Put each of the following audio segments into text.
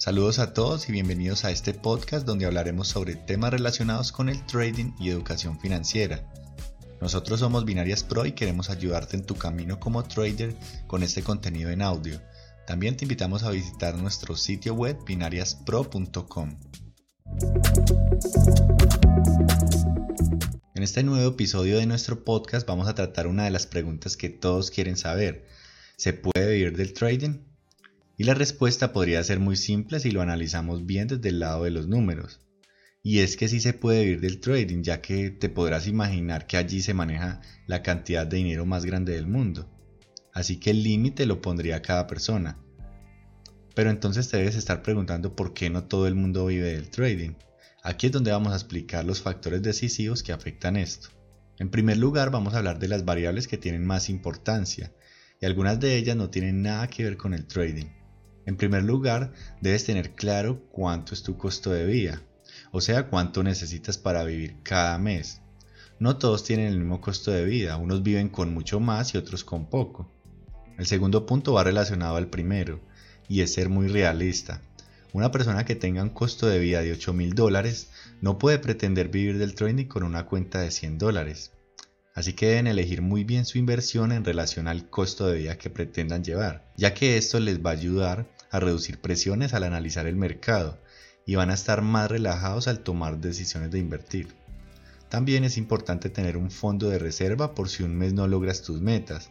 Saludos a todos y bienvenidos a este podcast donde hablaremos sobre temas relacionados con el trading y educación financiera. Nosotros somos Binarias Pro y queremos ayudarte en tu camino como trader con este contenido en audio. También te invitamos a visitar nuestro sitio web binariaspro.com. En este nuevo episodio de nuestro podcast vamos a tratar una de las preguntas que todos quieren saber. ¿Se puede vivir del trading? Y la respuesta podría ser muy simple si lo analizamos bien desde el lado de los números. Y es que sí se puede vivir del trading, ya que te podrás imaginar que allí se maneja la cantidad de dinero más grande del mundo. Así que el límite lo pondría cada persona. Pero entonces te debes estar preguntando por qué no todo el mundo vive del trading. Aquí es donde vamos a explicar los factores decisivos que afectan esto. En primer lugar vamos a hablar de las variables que tienen más importancia, y algunas de ellas no tienen nada que ver con el trading. En primer lugar, debes tener claro cuánto es tu costo de vida, o sea, cuánto necesitas para vivir cada mes. No todos tienen el mismo costo de vida, unos viven con mucho más y otros con poco. El segundo punto va relacionado al primero, y es ser muy realista. Una persona que tenga un costo de vida de 8 mil dólares no puede pretender vivir del trading con una cuenta de 100 dólares. Así que deben elegir muy bien su inversión en relación al costo de vida que pretendan llevar, ya que esto les va a ayudar a reducir presiones al analizar el mercado y van a estar más relajados al tomar decisiones de invertir. También es importante tener un fondo de reserva por si un mes no logras tus metas.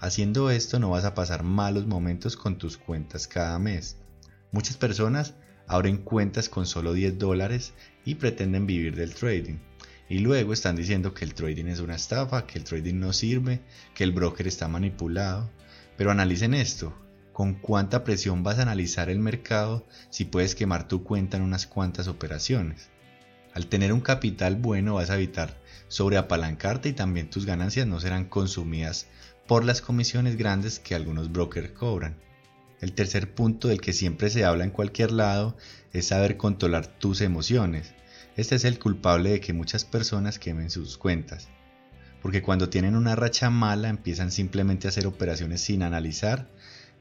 Haciendo esto no vas a pasar malos momentos con tus cuentas cada mes. Muchas personas abren cuentas con solo 10 dólares y pretenden vivir del trading. Y luego están diciendo que el trading es una estafa, que el trading no sirve, que el broker está manipulado. Pero analicen esto, con cuánta presión vas a analizar el mercado si puedes quemar tu cuenta en unas cuantas operaciones. Al tener un capital bueno vas a evitar sobreapalancarte y también tus ganancias no serán consumidas por las comisiones grandes que algunos brokers cobran. El tercer punto del que siempre se habla en cualquier lado es saber controlar tus emociones. Este es el culpable de que muchas personas quemen sus cuentas. Porque cuando tienen una racha mala empiezan simplemente a hacer operaciones sin analizar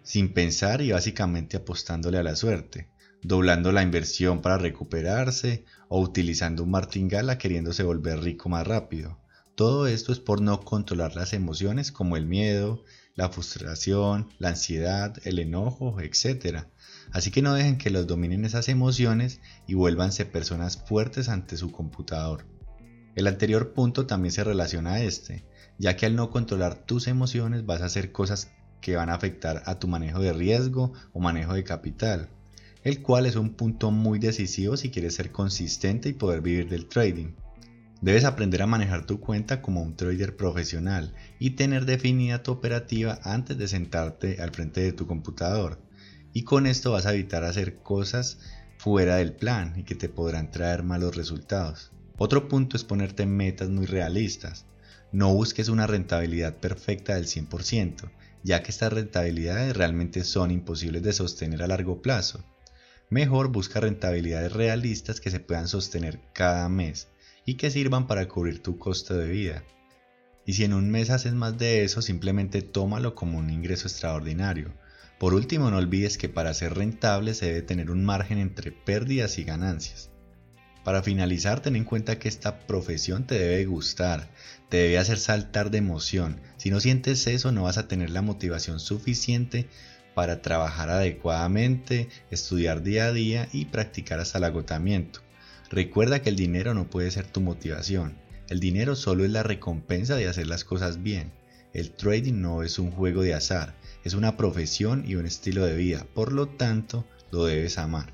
sin pensar y básicamente apostándole a la suerte, doblando la inversión para recuperarse o utilizando un martingala queriéndose volver rico más rápido. Todo esto es por no controlar las emociones como el miedo, la frustración, la ansiedad, el enojo, etc. Así que no dejen que los dominen esas emociones y vuélvanse personas fuertes ante su computador. El anterior punto también se relaciona a este, ya que al no controlar tus emociones vas a hacer cosas que van a afectar a tu manejo de riesgo o manejo de capital, el cual es un punto muy decisivo si quieres ser consistente y poder vivir del trading. Debes aprender a manejar tu cuenta como un trader profesional y tener definida tu operativa antes de sentarte al frente de tu computador. Y con esto vas a evitar hacer cosas fuera del plan y que te podrán traer malos resultados. Otro punto es ponerte metas muy realistas. No busques una rentabilidad perfecta del 100%, ya que estas rentabilidades realmente son imposibles de sostener a largo plazo. Mejor busca rentabilidades realistas que se puedan sostener cada mes y que sirvan para cubrir tu costo de vida. Y si en un mes haces más de eso, simplemente tómalo como un ingreso extraordinario. Por último, no olvides que para ser rentable se debe tener un margen entre pérdidas y ganancias. Para finalizar, ten en cuenta que esta profesión te debe gustar, te debe hacer saltar de emoción. Si no sientes eso, no vas a tener la motivación suficiente para trabajar adecuadamente, estudiar día a día y practicar hasta el agotamiento. Recuerda que el dinero no puede ser tu motivación. El dinero solo es la recompensa de hacer las cosas bien. El trading no es un juego de azar, es una profesión y un estilo de vida, por lo tanto, lo debes amar.